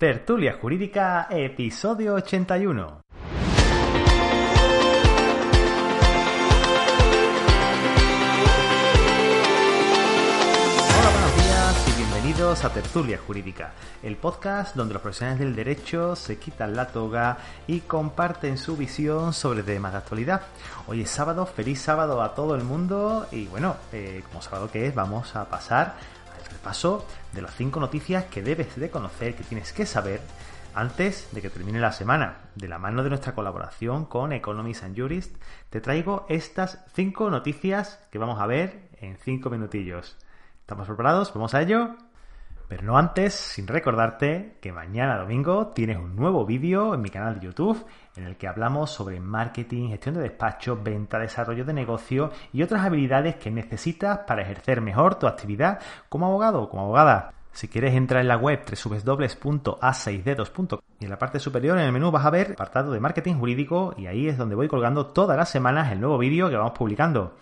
Tertulia Jurídica, episodio 81. Hola, buenos días y bienvenidos a Tertulia Jurídica, el podcast donde los profesionales del derecho se quitan la toga y comparten su visión sobre temas de actualidad. Hoy es sábado, feliz sábado a todo el mundo y bueno, eh, como sábado que es, vamos a pasar repaso de las cinco noticias que debes de conocer, que tienes que saber antes de que termine la semana. De la mano de nuestra colaboración con Economics and Jurist, te traigo estas cinco noticias que vamos a ver en cinco minutillos. ¿Estamos preparados? ¿Vamos a ello? Pero no antes, sin recordarte que mañana domingo tienes un nuevo vídeo en mi canal de YouTube en el que hablamos sobre marketing, gestión de despacho, venta, desarrollo de negocio y otras habilidades que necesitas para ejercer mejor tu actividad como abogado o como abogada. Si quieres entrar en la web www.a6dedos.com y en la parte superior en el menú vas a ver apartado de marketing jurídico y ahí es donde voy colgando todas las semanas el nuevo vídeo que vamos publicando.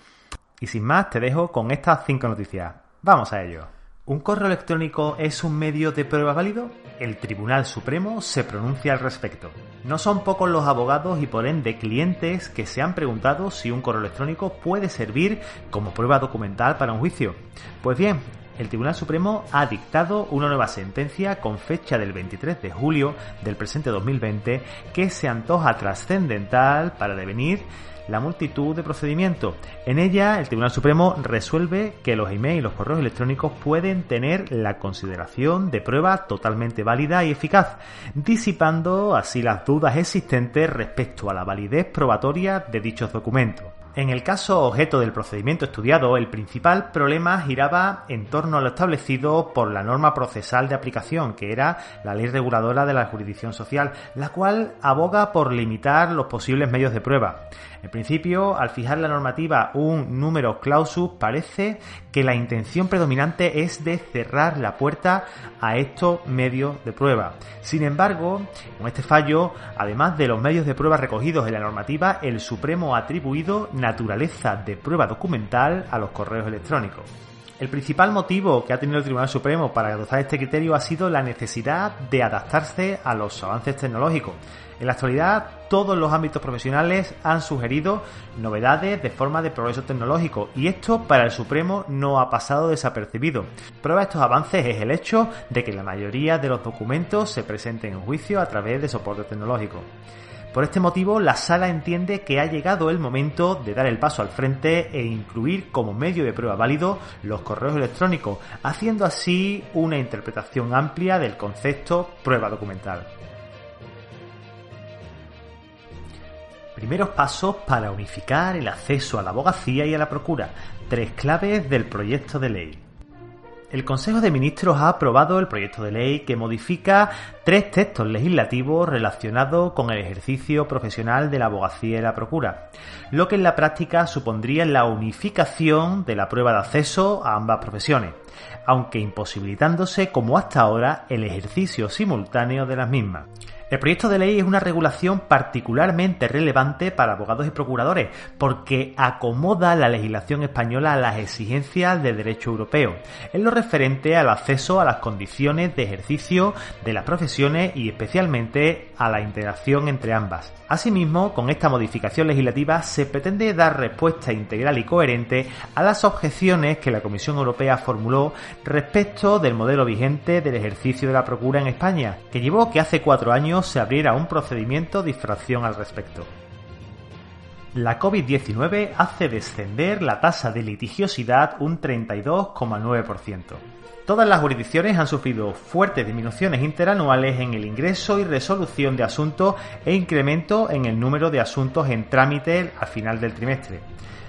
Y sin más te dejo con estas cinco noticias. Vamos a ello. ¿Un correo electrónico es un medio de prueba válido? El Tribunal Supremo se pronuncia al respecto. No son pocos los abogados y por ende clientes que se han preguntado si un correo electrónico puede servir como prueba documental para un juicio. Pues bien, el Tribunal Supremo ha dictado una nueva sentencia con fecha del 23 de julio del presente 2020 que se antoja trascendental para devenir la multitud de procedimientos. En ella, el Tribunal Supremo resuelve que los emails y los correos electrónicos pueden tener la consideración de prueba totalmente válida y eficaz, disipando así las dudas existentes respecto a la validez probatoria de dichos documentos. En el caso objeto del procedimiento estudiado, el principal problema giraba en torno a lo establecido por la norma procesal de aplicación, que era la ley reguladora de la jurisdicción social, la cual aboga por limitar los posibles medios de prueba. En principio, al fijar la normativa un número clausus, parece que la intención predominante es de cerrar la puerta a estos medios de prueba. Sin embargo, con este fallo, además de los medios de prueba recogidos en la normativa, el Supremo ha atribuido naturaleza de prueba documental a los correos electrónicos. El principal motivo que ha tenido el Tribunal Supremo para adoptar este criterio ha sido la necesidad de adaptarse a los avances tecnológicos. En la actualidad, todos los ámbitos profesionales han sugerido novedades de forma de progreso tecnológico y esto para el Supremo no ha pasado desapercibido. Prueba de estos avances es el hecho de que la mayoría de los documentos se presenten en juicio a través de soporte tecnológico. Por este motivo, la sala entiende que ha llegado el momento de dar el paso al frente e incluir como medio de prueba válido los correos electrónicos, haciendo así una interpretación amplia del concepto prueba documental. Primeros pasos para unificar el acceso a la abogacía y a la procura. Tres claves del proyecto de ley. El Consejo de Ministros ha aprobado el proyecto de ley que modifica tres textos legislativos relacionados con el ejercicio profesional de la abogacía y la procura, lo que en la práctica supondría la unificación de la prueba de acceso a ambas profesiones, aunque imposibilitándose como hasta ahora el ejercicio simultáneo de las mismas. El proyecto de ley es una regulación particularmente relevante para abogados y procuradores porque acomoda la legislación española a las exigencias del derecho europeo en lo referente al acceso a las condiciones de ejercicio de las profesiones y especialmente a la interacción entre ambas. Asimismo, con esta modificación legislativa se pretende dar respuesta integral y coherente a las objeciones que la Comisión Europea formuló respecto del modelo vigente del ejercicio de la procura en España, que llevó que hace cuatro años se abriera un procedimiento de infracción al respecto. La COVID-19 hace descender la tasa de litigiosidad un 32,9%. Todas las jurisdicciones han sufrido fuertes disminuciones interanuales en el ingreso y resolución de asuntos e incremento en el número de asuntos en trámite al final del trimestre.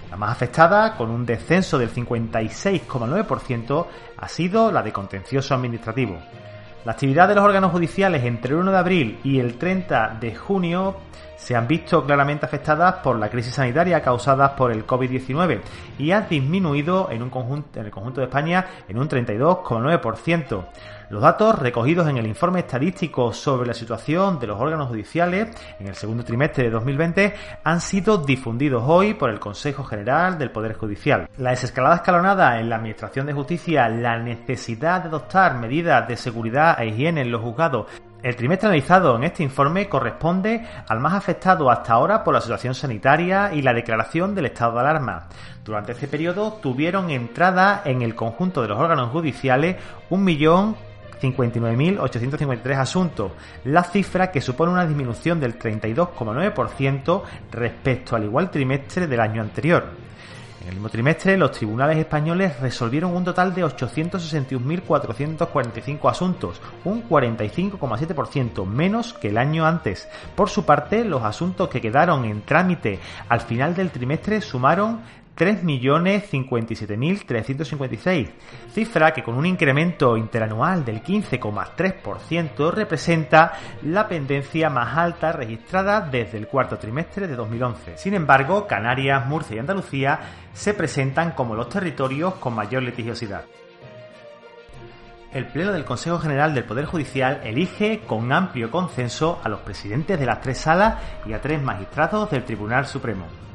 La más afectada, con un descenso del 56,9%, ha sido la de contencioso administrativo. La actividad de los órganos judiciales entre el 1 de abril y el 30 de junio se han visto claramente afectadas por la crisis sanitaria causada por el COVID-19 y ha disminuido en, un conjunto, en el conjunto de España en un 32,9%. Los datos recogidos en el informe estadístico sobre la situación de los órganos judiciales en el segundo trimestre de 2020 han sido difundidos hoy por el Consejo General del Poder Judicial. La desescalada escalonada en la Administración de Justicia, la necesidad de adoptar medidas de seguridad e higiene en los juzgados El trimestre analizado en este informe corresponde al más afectado hasta ahora por la situación sanitaria y la declaración del estado de alarma. Durante este periodo tuvieron entrada en el conjunto de los órganos judiciales un millón 59.853 asuntos, la cifra que supone una disminución del 32,9% respecto al igual trimestre del año anterior. En el mismo trimestre, los tribunales españoles resolvieron un total de 861.445 asuntos, un 45,7% menos que el año antes. Por su parte, los asuntos que quedaron en trámite al final del trimestre sumaron 3.057.356, cifra que con un incremento interanual del 15,3% representa la pendencia más alta registrada desde el cuarto trimestre de 2011. Sin embargo, Canarias, Murcia y Andalucía se presentan como los territorios con mayor litigiosidad. El Pleno del Consejo General del Poder Judicial elige con amplio consenso a los presidentes de las tres salas y a tres magistrados del Tribunal Supremo.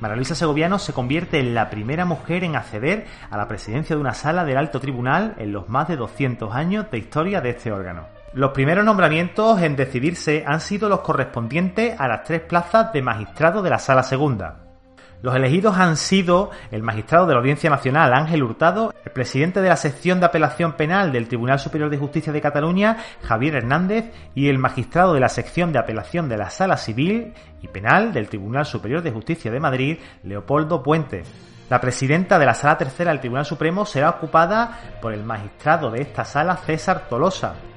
María Luisa Segoviano se convierte en la primera mujer en acceder a la presidencia de una sala del alto tribunal en los más de 200 años de historia de este órgano. Los primeros nombramientos en decidirse han sido los correspondientes a las tres plazas de magistrado de la sala segunda. Los elegidos han sido el magistrado de la Audiencia Nacional Ángel Hurtado, el presidente de la sección de apelación penal del Tribunal Superior de Justicia de Cataluña, Javier Hernández, y el magistrado de la sección de apelación de la Sala Civil y Penal del Tribunal Superior de Justicia de Madrid, Leopoldo Puente. La presidenta de la Sala Tercera del Tribunal Supremo será ocupada por el magistrado de esta sala, César Tolosa.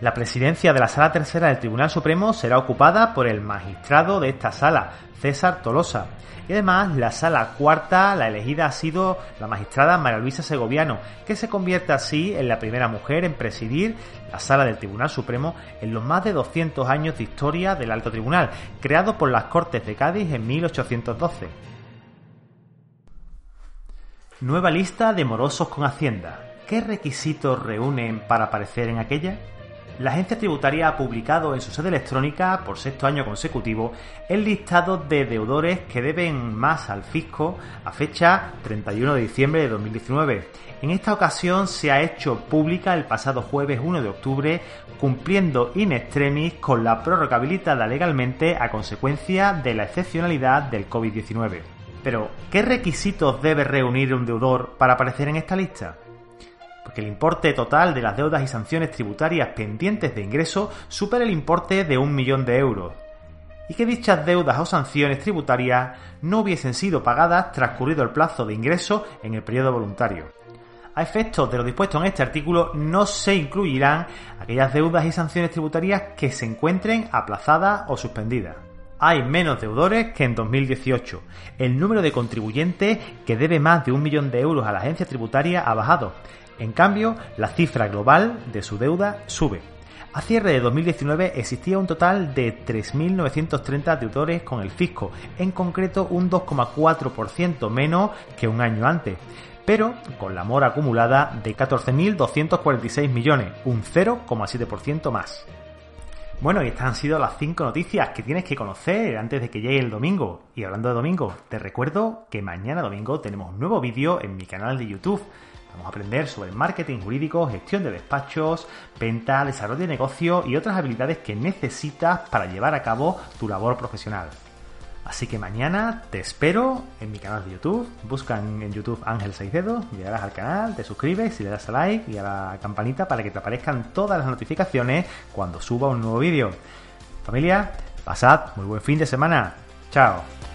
La presidencia de la Sala Tercera del Tribunal Supremo será ocupada por el magistrado de esta sala, César Tolosa. Y además, la sala cuarta, la elegida ha sido la magistrada María Luisa Segoviano, que se convierte así en la primera mujer en presidir la sala del Tribunal Supremo en los más de 200 años de historia del Alto Tribunal, creado por las Cortes de Cádiz en 1812. Nueva lista de morosos con Hacienda. ¿Qué requisitos reúnen para aparecer en aquella? La agencia tributaria ha publicado en su sede electrónica, por sexto año consecutivo, el listado de deudores que deben más al fisco a fecha 31 de diciembre de 2019. En esta ocasión se ha hecho pública el pasado jueves 1 de octubre, cumpliendo in extremis con la prórroga habilitada legalmente a consecuencia de la excepcionalidad del COVID-19. Pero, ¿qué requisitos debe reunir un deudor para aparecer en esta lista? Que el importe total de las deudas y sanciones tributarias pendientes de ingreso supera el importe de un millón de euros, y que dichas deudas o sanciones tributarias no hubiesen sido pagadas transcurrido el plazo de ingreso en el periodo voluntario. A efectos de lo dispuesto en este artículo, no se incluirán aquellas deudas y sanciones tributarias que se encuentren aplazadas o suspendidas hay menos deudores que en 2018. El número de contribuyentes que debe más de un millón de euros a la agencia tributaria ha bajado. En cambio, la cifra global de su deuda sube. A cierre de 2019 existía un total de 3.930 deudores con el fisco, en concreto un 2,4% menos que un año antes, pero con la mora acumulada de 14.246 millones, un 0,7% más. Bueno, y estas han sido las 5 noticias que tienes que conocer antes de que llegue el domingo. Y hablando de domingo, te recuerdo que mañana domingo tenemos un nuevo vídeo en mi canal de YouTube Vamos a aprender sobre marketing jurídico, gestión de despachos, venta, desarrollo de negocio y otras habilidades que necesitas para llevar a cabo tu labor profesional. Así que mañana te espero en mi canal de YouTube. Busca en YouTube Ángel Saicedo, llegarás al canal, te suscribes y le das a like y a la campanita para que te aparezcan todas las notificaciones cuando suba un nuevo vídeo. Familia, pasad muy buen fin de semana. Chao.